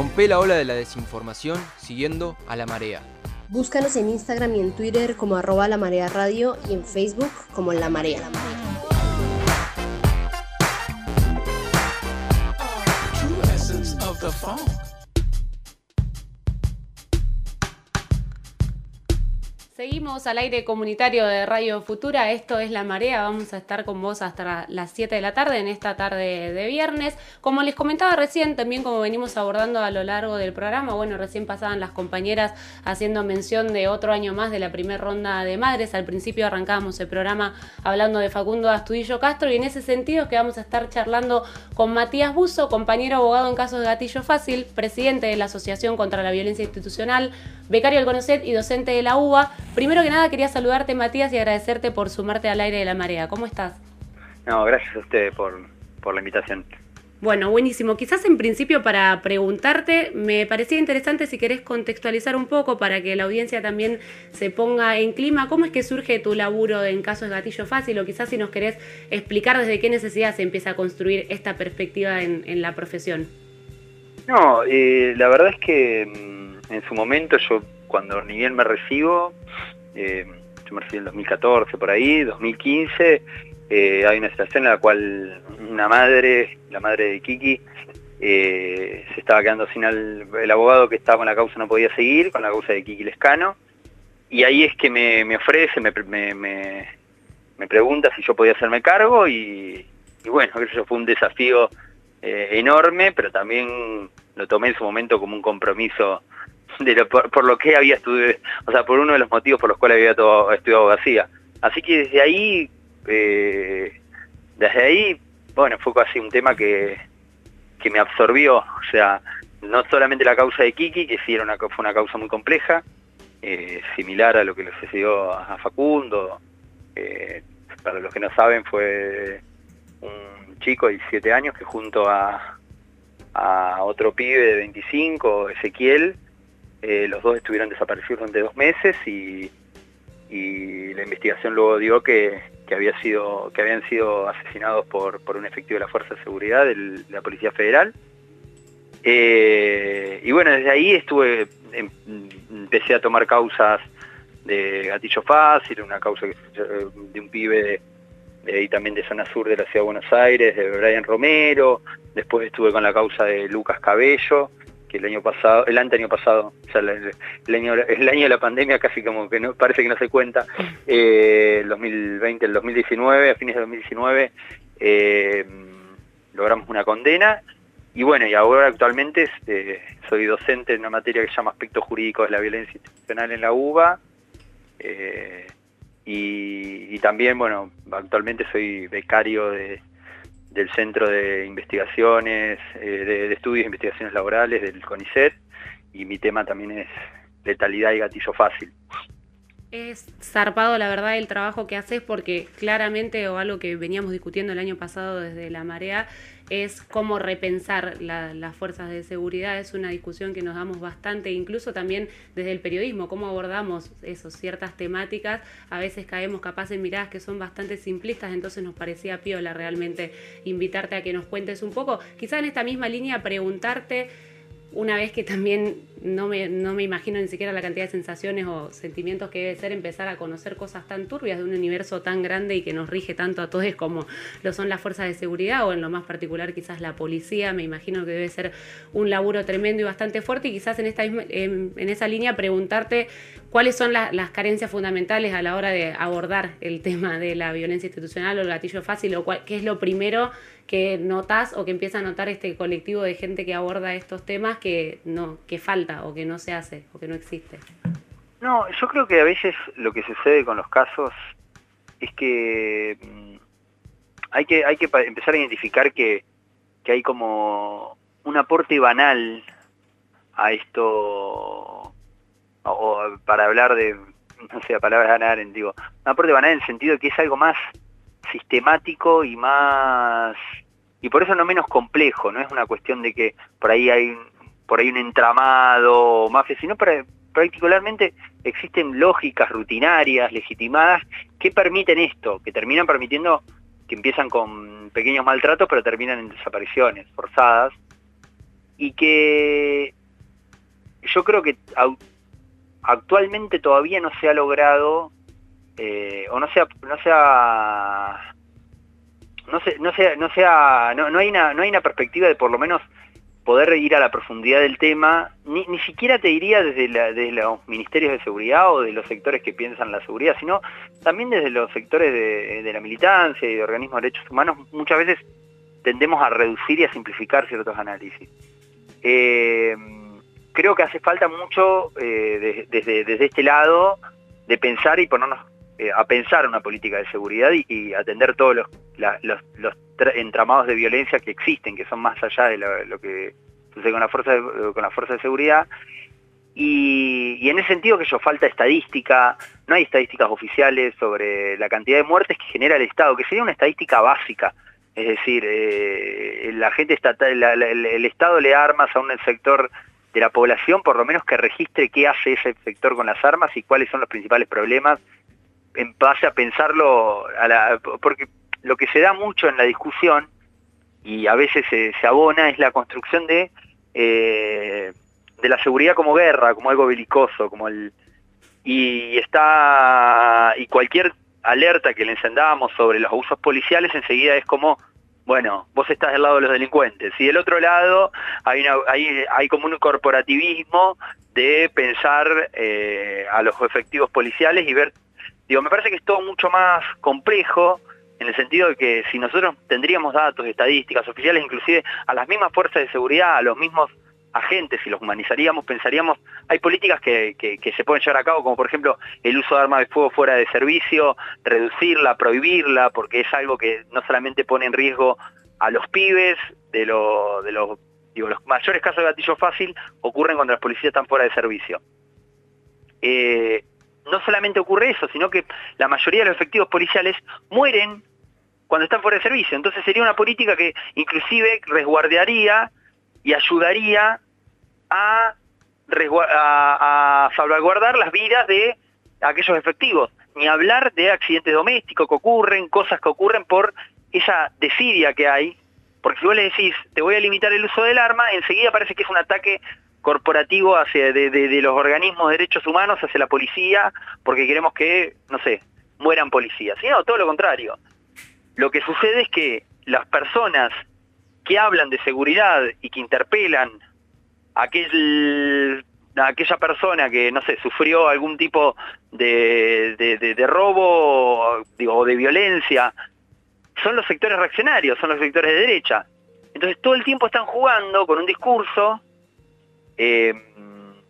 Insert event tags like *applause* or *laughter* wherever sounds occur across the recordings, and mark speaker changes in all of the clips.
Speaker 1: Rompe la ola de la desinformación siguiendo a la marea.
Speaker 2: Búscanos en Instagram y en Twitter como arroba la marea radio y en Facebook como La Marea.
Speaker 3: Seguimos al aire comunitario de Radio Futura, esto es La Marea, vamos a estar con vos hasta las 7 de la tarde en esta tarde de viernes. Como les comentaba recién, también como venimos abordando a lo largo del programa, bueno, recién pasaban las compañeras haciendo mención de otro año más de la primera ronda de madres. Al principio arrancábamos el programa hablando de Facundo Astudillo Castro y en ese sentido que vamos a estar charlando con Matías Buzo, compañero abogado en casos de gatillo fácil, presidente de la Asociación contra la Violencia Institucional, becario del CONOCET y docente de la UBA. Primero que nada quería saludarte Matías y agradecerte por sumarte al aire de la marea. ¿Cómo estás?
Speaker 4: No, gracias a ustedes por, la invitación.
Speaker 3: Bueno, buenísimo. Quizás en principio para preguntarte, me parecía interesante si querés contextualizar un poco para que la audiencia también se ponga en clima. ¿Cómo es que surge tu laburo en casos de gatillo fácil? O quizás si nos querés explicar desde qué necesidad se empieza a construir esta perspectiva en, la profesión.
Speaker 4: No, eh, la verdad es que mm, en su momento yo cuando ni me recibo, eh, yo me recibí en 2014 por ahí, 2015, eh, hay una situación en la cual una madre, la madre de Kiki, eh, se estaba quedando sin el, abogado que estaba con la causa no podía seguir, con la causa de Kiki Lescano, y ahí es que me, ofrece, me, me, pregunta si yo podía hacerme cargo y, y bueno, eso fue un desafío enorme, pero también lo tomé en su momento como un compromiso por, lo que había estudiado, o sea, por uno de los motivos por los cuales había todo, estudiado abogacía. Así que desde ahí, eh, desde ahí, bueno, fue casi un tema que, que me absorbió, o sea, no solamente la causa de Kiki, que sí era una, fue una causa muy compleja, eh, similar a lo que le sucedió a Facundo, eh, para los que no saben fue un chico de 17 años que junto a, a otro pibe de 25, Ezequiel, eh, los dos estuvieron desaparecidos durante dos meses y, la investigación luego dio que, había sido, que habían sido asesinados por, por un efectivo de la Fuerza de Seguridad de la Policía Federal. Eh, y bueno, desde ahí estuve, em, empecé a tomar causas de gatillo fácil, una causa de un pibe de, ahí también de zona sur de la ciudad de Buenos Aires, de Brian Romero, después estuve con la causa de Lucas Cabello, que el año pasado, el año pasado, el, año, el año de la pandemia casi como que no parece que no se cuenta, eh, el 2020, el 2019, a fines de 2019, eh, logramos una condena. Y bueno, y ahora actualmente este, soy docente en una materia que se llama aspectos jurídicos de la violencia institucional en la UBA eh, y, también, bueno, actualmente soy becario de, del Centro de Investigaciones, eh, de, Estudios e Investigaciones Laborales del CONICET y mi tema también es letalidad y gatillo fácil.
Speaker 3: Es zarpado, la verdad, el trabajo que haces porque claramente, o algo que veníamos discutiendo el año pasado desde la marea, es cómo repensar las fuerzas de seguridad. Es una discusión que nos damos bastante, incluso también desde el periodismo, cómo abordamos eso, ciertas temáticas. A veces caemos capaz en miradas que son bastante simplistas, entonces nos parecía piola realmente invitarte a que nos cuentes un poco. Quizá en esta misma línea preguntarte una vez que también no me, no me imagino ni siquiera la cantidad de sensaciones o sentimientos que debe ser empezar a conocer cosas tan turbias de un universo tan grande y que nos rige tanto a todos como lo son las fuerzas de seguridad o en lo más particular quizás la policía, me imagino que debe ser un laburo tremendo y bastante fuerte y quizás en, esta en, esa línea preguntarte cuáles son las carencias fundamentales a la hora de abordar el tema de la violencia institucional o el gatillo fácil o qué es lo primero que notas o que empieza a notar este colectivo de gente que aborda estos temas que no que falta o que no se hace o que no existe?
Speaker 4: No, yo creo que a veces lo que sucede con los casos es que mm, hay que hay que empezar a identificar que, que hay como un aporte banal a esto o para hablar de no sé, palabras ganar, digo, un aporte banal en el sentido de que es algo más sistemático y más y por eso no menos complejo, no es una cuestión de que por ahí hay por ahí un entramado mafia, sino particularmente existen lógicas rutinarias, legitimadas, que permiten esto, que terminan permitiendo que empiezan con pequeños maltratos, pero terminan en desapariciones forzadas. y que yo creo que actualmente todavía no se ha logrado eh, o no sea no sea no no sea no sea no, hay una no hay una perspectiva de por lo menos poder ir a la profundidad del tema, ni, ni siquiera te diría desde, desde los ministerios de seguridad o de los sectores que piensan la seguridad, sino también desde los sectores de, la militancia y de organismos de derechos humanos, muchas veces tendemos a reducir y a simplificar ciertos análisis. Eh, creo que hace falta mucho eh, desde, desde este lado de pensar y ponernos eh, a pensar una política de seguridad y, atender todos los, los, entramados de violencia que existen, que son más allá de lo, que sucede con la fuerza de, con la fuerza de seguridad. Y, en ese sentido que yo falta estadística, no hay estadísticas oficiales sobre la cantidad de muertes que genera el Estado, que sería una estadística básica. Es decir, eh, la gente estatal, el Estado le armas a un sector de la población, por lo menos que registre qué hace ese sector con las armas y cuáles son los principales problemas en base a pensarlo, a la, porque lo que se da mucho en la discusión, y a veces se, abona, es la construcción de, eh, de la seguridad como guerra, como algo belicoso, como el y está y cualquier alerta que le encendamos sobre los abusos policiales enseguida es como bueno, vos estás del lado de los delincuentes. Y del otro lado hay, como un corporativismo de pensar eh, a los efectivos policiales y ver Digo, me parece que es todo mucho más complejo en el sentido de que si nosotros tendríamos datos, estadísticas oficiales, inclusive a las mismas fuerzas de seguridad, a los mismos agentes, si los humanizaríamos, pensaríamos, hay políticas que, se pueden llevar a cabo, como por ejemplo el uso de armas de fuego fuera de servicio, reducirla, prohibirla, porque es algo que no solamente pone en riesgo a los pibes, de, los mayores casos de gatillo fácil ocurren cuando las policías están fuera de servicio. Eh, no solamente ocurre eso, sino que la mayoría de los efectivos policiales mueren cuando están fuera de servicio. Entonces sería una política que inclusive resguardaría y ayudaría a, salvaguardar las vidas de aquellos efectivos. Ni hablar de accidentes domésticos que ocurren, cosas que ocurren por esa desidia que hay. Porque si vos le decís, te voy a limitar el uso del arma, enseguida parece que es un ataque corporativo hacia de, los organismos de derechos humanos hacia la policía porque queremos que, no sé, mueran policías. no, todo lo contrario. Lo que sucede es que las personas que hablan de seguridad y que interpelan a, aquel, aquella persona que, no sé, sufrió algún tipo de, de robo o de violencia, son los sectores reaccionarios, son los sectores de derecha. Entonces todo el tiempo están jugando con un discurso eh,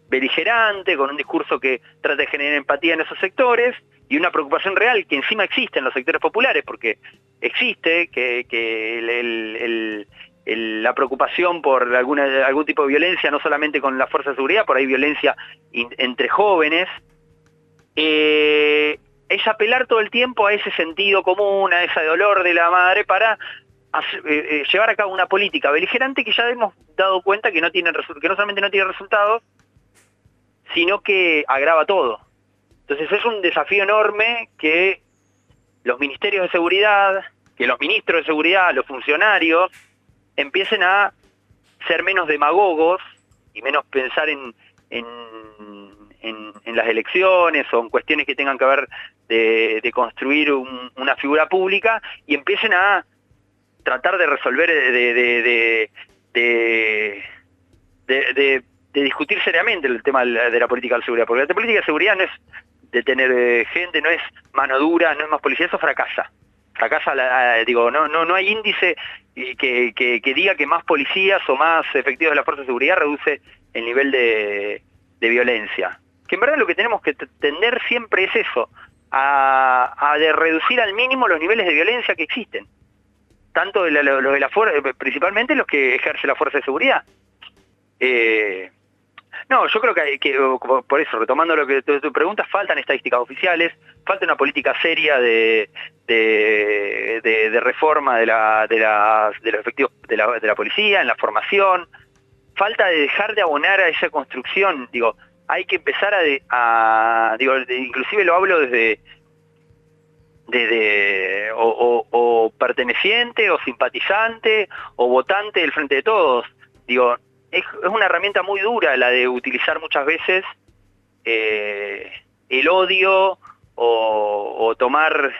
Speaker 4: beligerante, con un discurso que trata de generar empatía en esos sectores y una preocupación real que encima existe en los sectores populares, porque existe que, la preocupación por alguna, algún tipo de violencia, no solamente con la fuerza de seguridad, por ahí violencia entre jóvenes, eh, es apelar todo el tiempo a ese sentido común, a ese dolor de la madre para eh, eh, llevar a cabo una política beligerante que ya hemos dado cuenta que no, tiene que no solamente no tiene resultados, sino que agrava todo. Entonces es un desafío enorme que los ministerios de seguridad, que los ministros de seguridad, los funcionarios, empiecen a ser menos demagogos y menos pensar en, en, las elecciones o en cuestiones que tengan que ver de, construir una figura pública y empiecen a tratar de resolver, de, de, discutir seriamente el tema de la política de seguridad, porque la política de seguridad no es de tener eh, gente, no es mano dura, no es más policía, eso fracasa. Fracasa, digo, no, no, no hay índice que, que, diga que más policías o más efectivos de la fuerza de seguridad reduce el nivel de, de violencia. Que en verdad lo que tenemos que tender siempre es eso, a, a de reducir al mínimo los niveles de violencia que existen tanto de la, de la fuerza, principalmente los que ejerce la fuerza de seguridad. Eh, no, yo creo que, que, por eso, retomando lo que tu, pregunta, faltan estadísticas oficiales, falta una política seria de, reforma de, la, los efectivos de la, policía, en la formación, falta de dejar de abonar a esa construcción, digo, hay que empezar a, digo, inclusive lo hablo desde de, o, perteneciente o simpatizante o votante del Frente de Todos. Digo, es, una herramienta muy dura la de utilizar muchas veces eh, el odio o, tomar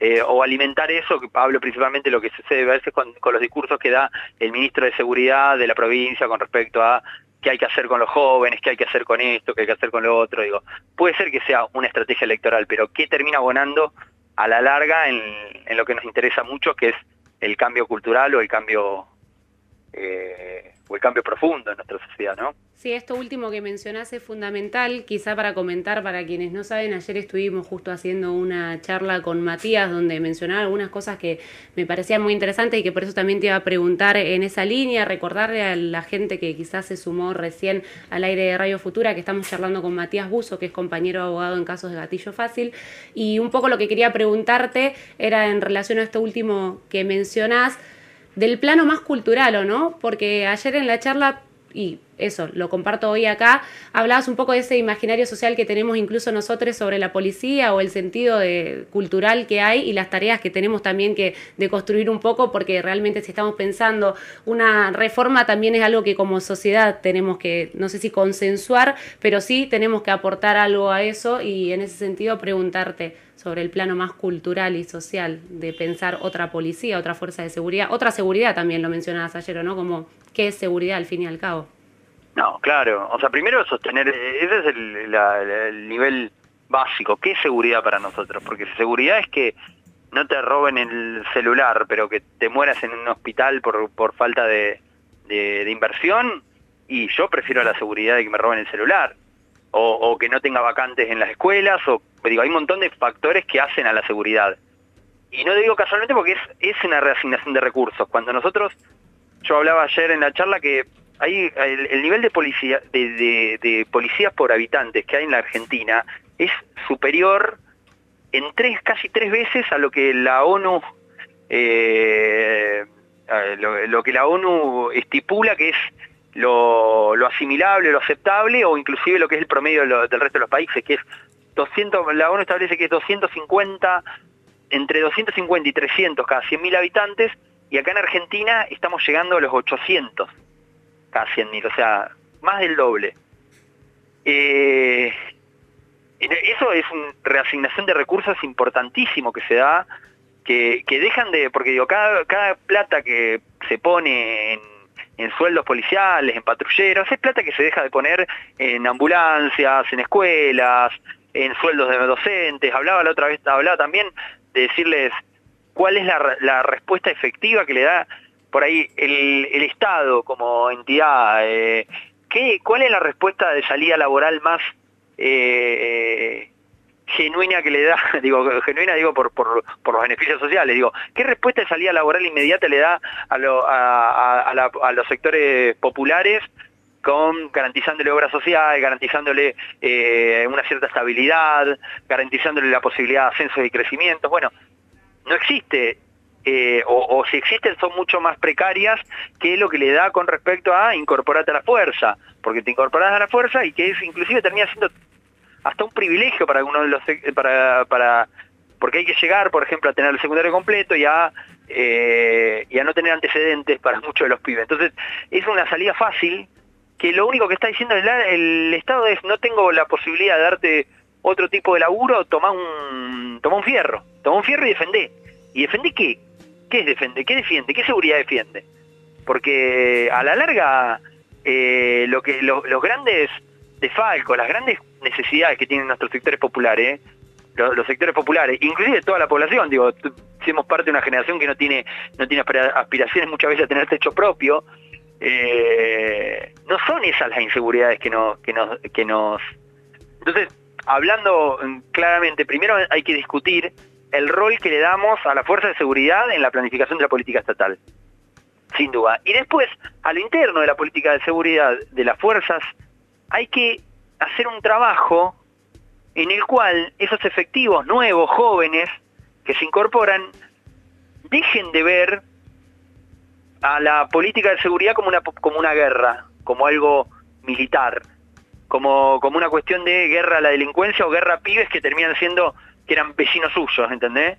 Speaker 4: eh, o alimentar eso, que hablo principalmente lo que sucede a veces con, los discursos que da el ministro de Seguridad de la provincia con respecto a qué hay que hacer con los jóvenes, qué hay que hacer con esto, qué hay que hacer con lo otro. Digo, puede ser que sea una estrategia electoral, pero ¿qué termina abonando a la larga en, lo que nos interesa mucho, que es el cambio cultural o el cambio eh, el cambio profundo en nuestra sociedad, ¿no?
Speaker 3: Sí, esto último que mencionás es fundamental, quizá para comentar para quienes no saben, ayer estuvimos justo haciendo una charla con Matías donde mencionaba algunas cosas que me parecían muy interesantes y que por eso también te iba a preguntar en esa línea, recordarle a la gente que quizás se sumó recién al aire de Radio Futura que estamos charlando con Matías Buzo, que es compañero abogado en casos de gatillo fácil, y un poco lo que quería preguntarte era en relación a esto último que mencionás, del plano más cultural, ¿o no? Porque ayer en la charla y eso, lo comparto hoy acá, hablabas un poco de ese imaginario social que tenemos incluso nosotros sobre la policía o el sentido de, cultural que hay y las tareas que tenemos también que de construir un poco, porque realmente si estamos pensando una reforma también es algo que como sociedad tenemos que, no sé si consensuar, pero sí tenemos que aportar algo a eso y en ese sentido preguntarte sobre el plano más cultural y social de pensar otra policía, otra fuerza de seguridad, otra seguridad también lo mencionabas ayer, ¿no? Como qué es seguridad al fin y al cabo.
Speaker 4: No, claro. O sea, primero sostener, ese es el, nivel básico. ¿Qué es seguridad para nosotros? Porque seguridad es que no te roben el celular, pero que te mueras en un hospital por, por falta de, de, inversión, y yo prefiero la seguridad de que me roben el celular. O, que no tenga vacantes en las escuelas, o digo, hay un montón de factores que hacen a la seguridad. Y no digo casualmente porque es, es una reasignación de recursos. Cuando nosotros yo hablaba ayer en la charla que hay el, nivel de policía de, policías por habitantes que hay en la Argentina es superior en tres casi tres veces a lo que la ONU eh, lo, que la ONU estipula que es lo, asimilable, lo aceptable o inclusive lo que es el promedio del resto de los países, que es 200, la ONU establece que es 250, entre 250 y 300 cada 100.000 habitantes, y acá en Argentina estamos llegando a los 800, cada 100.000, o sea, más del doble. Eh, eso es una reasignación de recursos importantísimo que se da, que, dejan de, porque digo, cada, cada plata que se pone en, en sueldos policiales, en patrulleros, es plata que se deja de poner en ambulancias, en escuelas, en sueldos de docentes. Hablaba la otra vez, hablaba también de decirles, cuál es la, respuesta efectiva que le da por ahí el, Estado como entidad, eh, ¿qué, ¿cuál es la respuesta de salida laboral más eh, genuina que le da, *laughs* digo, genuina digo por, por, los beneficios sociales, digo, ¿qué respuesta de salida laboral inmediata le da a, los sectores populares con garantizándole obra social, garantizándole eh, una cierta estabilidad, garantizándole la posibilidad de ascenso y crecimiento? Bueno, no existe, eh, o, si existen son mucho más precarias que lo que le da con respecto a incorporarte a la fuerza, porque te incorporas a la fuerza y que es inclusive termina siendo hasta un privilegio para algunos de los para, para porque hay que llegar, por ejemplo, a tener el secundario completo y a, eh, y a no tener antecedentes para muchos de los pibes. Entonces, es una salida fácil que lo único que está diciendo el, Estado es no tengo la posibilidad de darte otro tipo de laburo, toma un, toma un fierro, toma un fierro y defendé. ¿Y defendé qué? ¿Qué es defender? ¿Qué defiende? ¿Qué seguridad defiende? Porque a la larga, eh, lo que los grandes desfalcos, las grandes necesidades que tienen nuestros sectores populares, los, sectores populares, inclusive toda la población, digo, somos parte de una generación que no tiene, no tiene aspiraciones muchas veces a tener techo propio, eh, no son esas las inseguridades que, no, que, nos, que nos... Entonces, hablando mm, claramente, primero hay que discutir el rol que le damos a la fuerza de seguridad en la planificación de la política estatal, sin duda. Y después, a lo interno de la política de seguridad de las fuerzas, hay que hacer un trabajo en el cual esos efectivos nuevos, jóvenes, que se incorporan, dejen de ver a la política de seguridad como una, como una guerra, como algo militar, como, como una cuestión de guerra a la delincuencia o guerra a pibes que terminan siendo, que eran vecinos suyos, ¿entendés?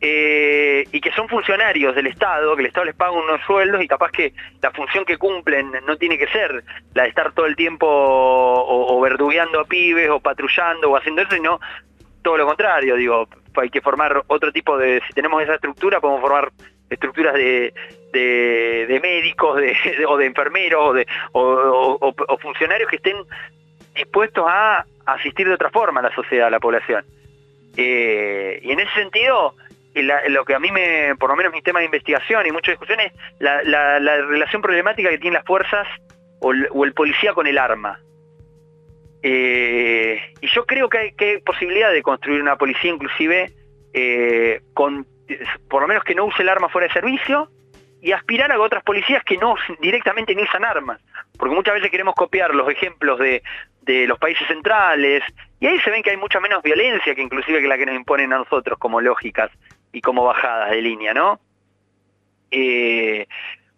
Speaker 4: Eh, y que son funcionarios del Estado, que el Estado les paga unos sueldos y capaz que la función que cumplen no tiene que ser la de estar todo el tiempo o, o a pibes o patrullando o haciendo eso, sino todo lo contrario, digo, hay que formar otro tipo de, si tenemos esa estructura, podemos formar estructuras de, médicos de, o de enfermeros o, funcionarios que estén dispuestos a asistir de otra forma a la sociedad, a la población. Eh, y en ese sentido, lo que a mí me, por lo menos mi tema de investigación y muchas discusiones, la, la, relación problemática que tienen las fuerzas o el, policía con el arma. Eh, y yo creo que hay, posibilidad de construir una policía inclusive eh, con, por lo menos que no use el arma fuera de servicio y aspirar a otras policías que no directamente ni usan armas. Porque muchas veces queremos copiar los ejemplos de los países centrales y ahí se ven que hay mucha menos violencia que inclusive que la que nos imponen a nosotros como lógicas y como bajadas de línea, ¿no? Eh,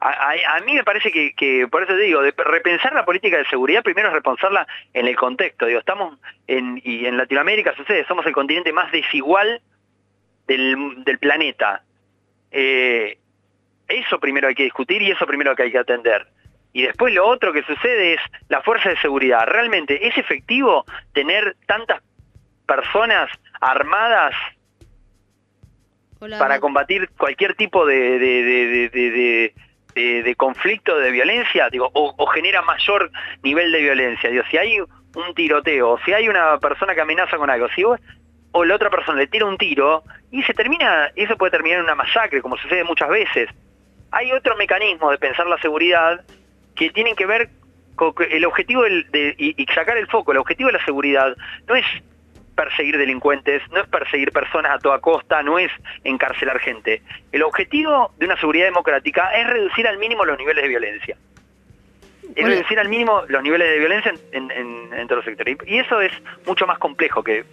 Speaker 4: a, mí me parece que, por eso te digo, de repensar la política de seguridad, primero es repensarla en el contexto. Digo, estamos en, y en Latinoamérica sucede, somos el continente más desigual del, planeta. Eh, eso primero hay que discutir y eso primero que hay que atender. Y después lo otro que sucede es la fuerza de seguridad. ¿Realmente es efectivo tener tantas personas armadas para combatir cualquier tipo de, de, conflicto, de violencia, digo, o, genera mayor nivel de violencia. Digo, si hay un tiroteo, si hay una persona que amenaza con algo, si vos o la otra persona le tira un tiro y se termina, eso puede terminar en una masacre, como sucede muchas veces. Hay otro mecanismo de pensar la seguridad que tienen que ver con el objetivo de, y sacar el foco, el objetivo de la seguridad no es perseguir delincuentes, no es perseguir personas a toda costa, no es encarcelar gente. El objetivo de una seguridad democrática es reducir al mínimo los niveles de violencia. Es reducir al mínimo los niveles de violencia en, todos los sectores. Y eso es mucho más complejo que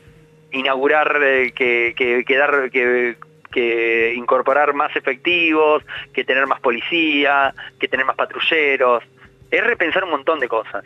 Speaker 4: inaugurar, eh, que, que, dar, que, que incorporar más efectivos, que tener más policía, que tener más patrulleros. Es repensar un montón de cosas.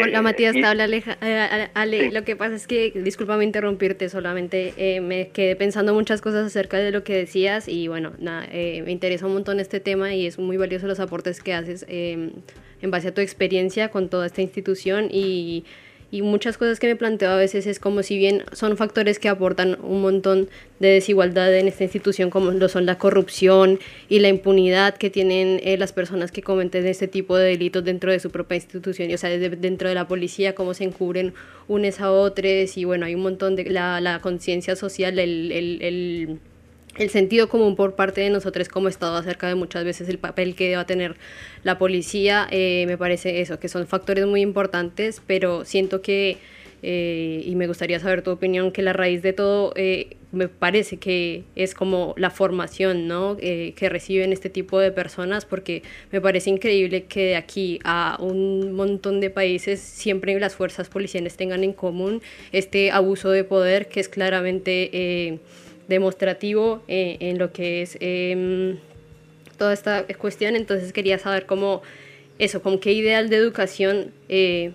Speaker 2: Hola Matías, te habla eh, Ale. Lo que pasa es que, discúlpame interrumpirte, solamente eh, me quedé pensando muchas cosas acerca de lo que decías y bueno, nada, eh, me interesa un montón este tema y es muy valioso los aportes que haces en base a tu experiencia con toda esta institución y y muchas cosas que me planteo a veces es como si bien son factores que aportan un montón de desigualdad en esta institución como lo son la corrupción y la impunidad que tienen eh, las personas que cometen este tipo de delitos dentro de su propia institución, o sea, dentro de la policía, cómo se encubren unes a otros y bueno, hay un montón de la, la conciencia social, el, el, el el sentido común por parte de nosotros como Estado acerca de muchas veces el papel que deba tener la policía, eh, me parece eso, que son factores muy importantes, pero siento que, eh, y me gustaría saber tu opinión, que la raíz de todo eh, me parece que es como la formación ¿no? que reciben este tipo de personas, porque me parece increíble que de aquí a un montón de países siempre las fuerzas policiales tengan en común este abuso de poder que es claramente demostrativo eh, en lo que es em, toda esta cuestión. Entonces quería saber cómo eso, con qué ideal de educación eh,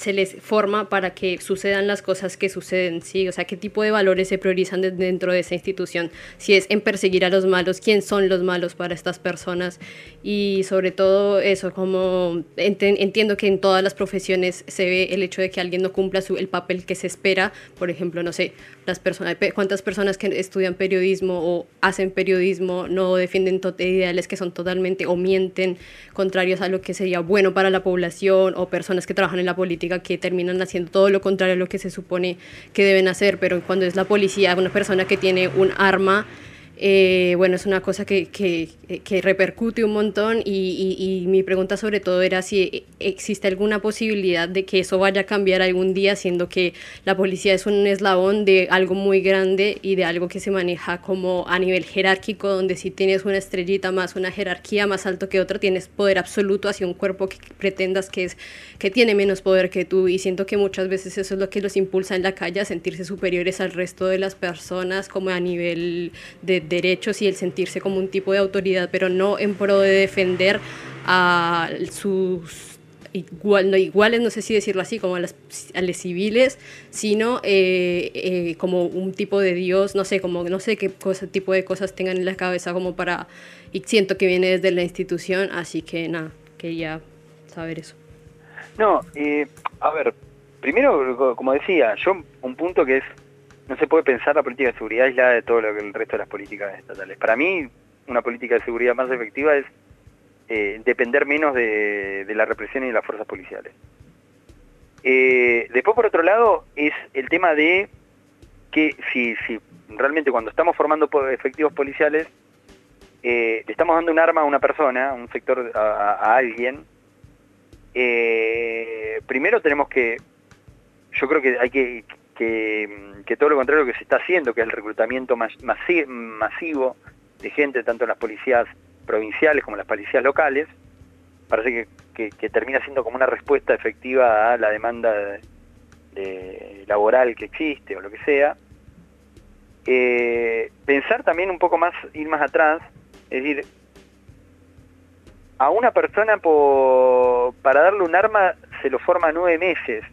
Speaker 2: se les forma para que sucedan las cosas que suceden, ¿sí? O sea, qué tipo de valores se priorizan dentro de esa institución, si es en perseguir a los malos, quién son los malos para estas personas y sobre todo eso, como entiendo que en todas las profesiones se ve el hecho de que alguien no cumpla su, el papel que se espera, por ejemplo, no sé, las personas, cuántas personas que estudian periodismo o hacen periodismo no defienden ideales que son totalmente o mienten contrarios a lo que sería bueno para la población o personas que trabajan en la política que terminan haciendo todo lo contrario a lo que se supone que deben hacer, pero cuando es la policía, una persona que tiene un arma, eh, bueno, es una cosa que, que, que repercute un montón y, y, mi pregunta sobre todo era si existe alguna posibilidad de que eso vaya a cambiar algún día, siendo que la policía es un eslabón de algo muy grande y de algo que se maneja como a nivel jerárquico, donde si tienes una estrellita más, una jerarquía más alto que otra, tienes poder absoluto hacia un cuerpo que pretendas que, es, que tiene menos poder que tú. Y siento que muchas veces eso es lo que los impulsa en la calle a sentirse superiores al resto de las personas como a nivel de derechos y el sentirse como un tipo de autoridad, pero no en pro de defender a sus iguales, no sé si decirlo así, como a las, a las civiles, sino eh, eh, como un tipo de Dios, no sé, como no sé qué cosa, tipo de cosas tengan en la cabeza como para, y siento que viene desde la institución, así que nada, quería saber eso.
Speaker 4: No, eh, a ver, primero, como decía, yo un punto que es, no se puede pensar la política de seguridad aislada de todo lo que el resto de las políticas estatales. Para mí, una política de seguridad más efectiva es eh, depender menos de, la represión y de las fuerzas policiales. Eh, después, por otro lado, es el tema de que si, si realmente cuando estamos formando efectivos policiales, eh, le estamos dando un arma a una persona, a un sector, a, alguien, primero tenemos que, yo creo que hay que, que, todo lo contrario que se está haciendo, que el reclutamiento masivo de gente, tanto en las policías provinciales como las policías locales, parece que, termina siendo como una respuesta efectiva a la demanda laboral que existe o lo que sea. Eh, pensar también un poco más, ir más atrás, es decir, a una persona para darle un arma se lo forma nueve meses.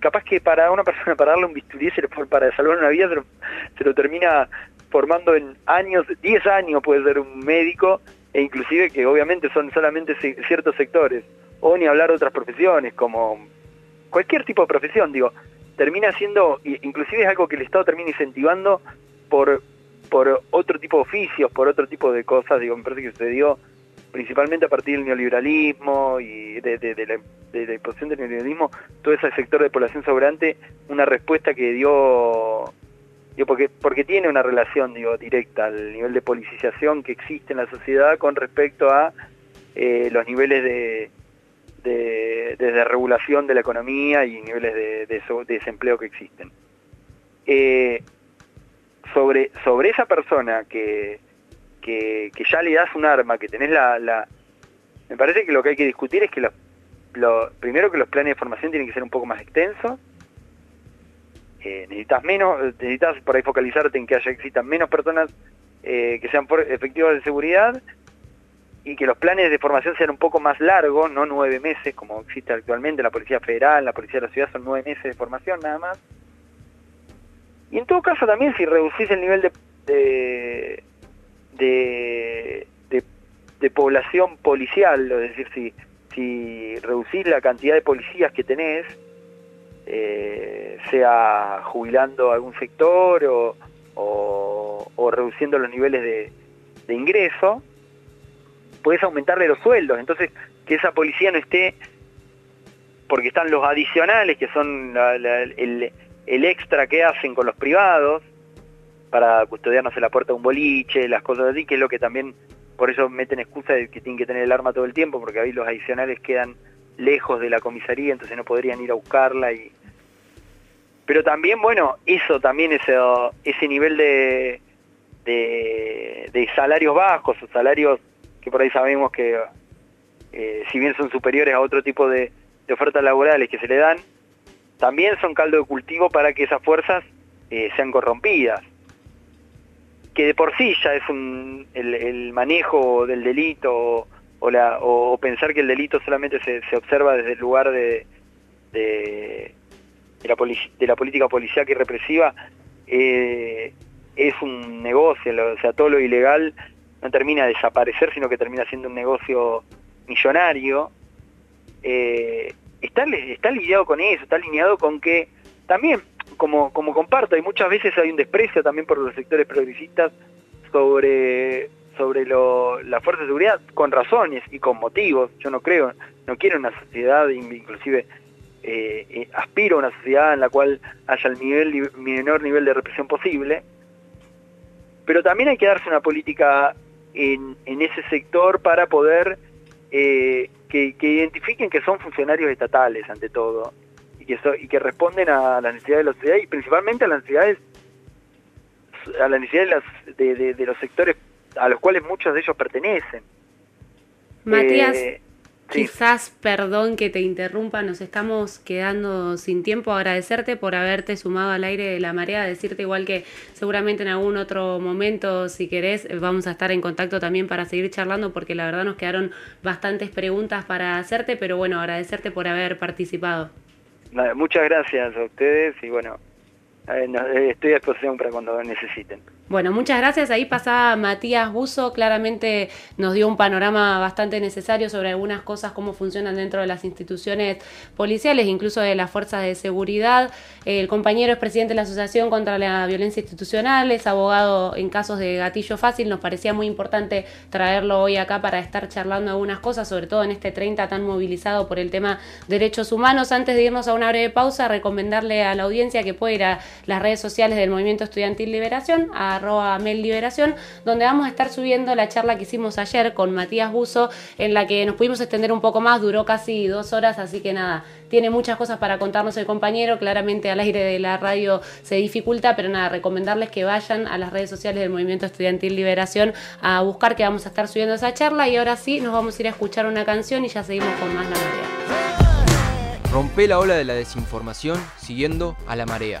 Speaker 4: Capaz que para una persona *laughs* para darle un bisturí se para salvar una vida se lo termina formando en años, 10 años puede ser un médico, e inclusive que obviamente son solamente ciertos sectores, o ni hablar de otras profesiones, como cualquier tipo de profesión, digo, termina siendo, inclusive es algo que el Estado termina incentivando por, por otro tipo de oficios, por otro tipo de cosas, digo, me parece que sucedió principalmente a partir del neoliberalismo y de, de, la, de imposición del neoliberalismo, todo ese sector de población sobrante, una respuesta que dio porque, porque tiene una relación digo, directa al nivel de politización que existe en la sociedad con respecto a eh, los niveles de, de, regulación de la economía y niveles de, desempleo que existen. Eh, sobre, sobre esa persona que, que, ya le das un arma, que tenés la. Me parece que lo que hay que discutir es que lo, primero que los planes de formación tienen que ser un poco más extensos, eh, necesitas menos, necesitas por ahí focalizarte en que haya existan menos personas eh, que sean efectivas de seguridad y que los planes de formación sean un poco más largos, no nueve meses como existe actualmente, la Policía Federal, la Policía de la Ciudad son nueve meses de formación nada más. Y en todo caso también si reducís el nivel de, de, de población policial, es decir, si, si reducís la cantidad de policías que tenés, eh, sea jubilando algún sector o, reduciendo los niveles de, ingreso, puedes aumentarle los sueldos. Entonces, que esa policía no esté, porque están los adicionales, que son el, extra que hacen con los privados, para custodiarnos en la puerta de un boliche, las cosas así, que es lo que también, por eso meten excusa de que tienen que tener el arma todo el tiempo, porque ahí los adicionales quedan lejos de la comisaría, entonces no podrían ir a buscarla y, pero también, bueno, eso también, ese, ese nivel de, de, salarios bajos o salarios que por ahí sabemos que, eh, si bien son superiores a otro tipo de, ofertas laborales que se le dan, también son caldo de cultivo para que esas fuerzas eh, sean corrompidas. Que de por sí ya es un, el, manejo del delito o, la, o, pensar que el delito solamente se, se observa desde el lugar de, de la, de la política policial y represiva eh, es un negocio, o sea, todo lo ilegal no termina de desaparecer, sino que termina siendo un negocio millonario. Eh, está, está lidiado con eso, está alineado con que también, como, como comparto, y muchas veces hay un desprecio también por los sectores progresistas sobre sobre la fuerza de seguridad con razones y con motivos. Yo no creo, no quiero una sociedad inclusive eh, eh, aspiro a una sociedad en la cual haya el nivel, menor nivel de represión posible, pero también hay que darse una política en, ese sector para poder eh, que, identifiquen que son funcionarios estatales ante todo y que, y que responden a las necesidades de la sociedad y principalmente a las necesidades a las necesidades de, los sectores a los cuales muchos de ellos pertenecen.
Speaker 3: Matías, Quizás, perdón que te interrumpa, nos estamos quedando sin tiempo. Agradecerte por haberte sumado al aire de la marea, decirte igual que seguramente en algún otro momento, si querés, vamos a estar en contacto también para seguir charlando, porque la verdad nos quedaron bastantes preguntas para hacerte, pero bueno, agradecerte por haber participado.
Speaker 4: Muchas gracias a ustedes y bueno, eh, estoy a disposición para cuando necesiten.
Speaker 3: Bueno, muchas gracias. Ahí pasaba Matías Buzo, claramente nos dio un panorama bastante necesario sobre algunas cosas, cómo funcionan dentro de las instituciones policiales, incluso de las fuerzas de seguridad. El compañero es presidente de la Asociación contra la Violencia Institucional, es abogado en casos de gatillo fácil. Nos parecía muy importante traerlo hoy acá para estar charlando algunas cosas, sobre todo en este 30 tan movilizado por el tema derechos humanos. Antes de irnos a una breve pausa, recomendarle a la audiencia que pueda ir a las redes sociales del Movimiento Estudiantil Liberación, a arroba Mel Liberación, donde vamos a estar subiendo la charla que hicimos ayer con Matías Buzo, en la que nos pudimos extender un poco más, duró casi dos horas, así que nada, tiene muchas cosas para contarnos el compañero, claramente al aire de la radio se dificulta, pero nada, recomendarles que vayan a las redes sociales del Movimiento Estudiantil Liberación a buscar que vamos a estar subiendo esa charla y ahora sí nos vamos a ir a escuchar una canción y ya seguimos con más La Marea.
Speaker 1: Rompe la ola de la desinformación siguiendo a la marea.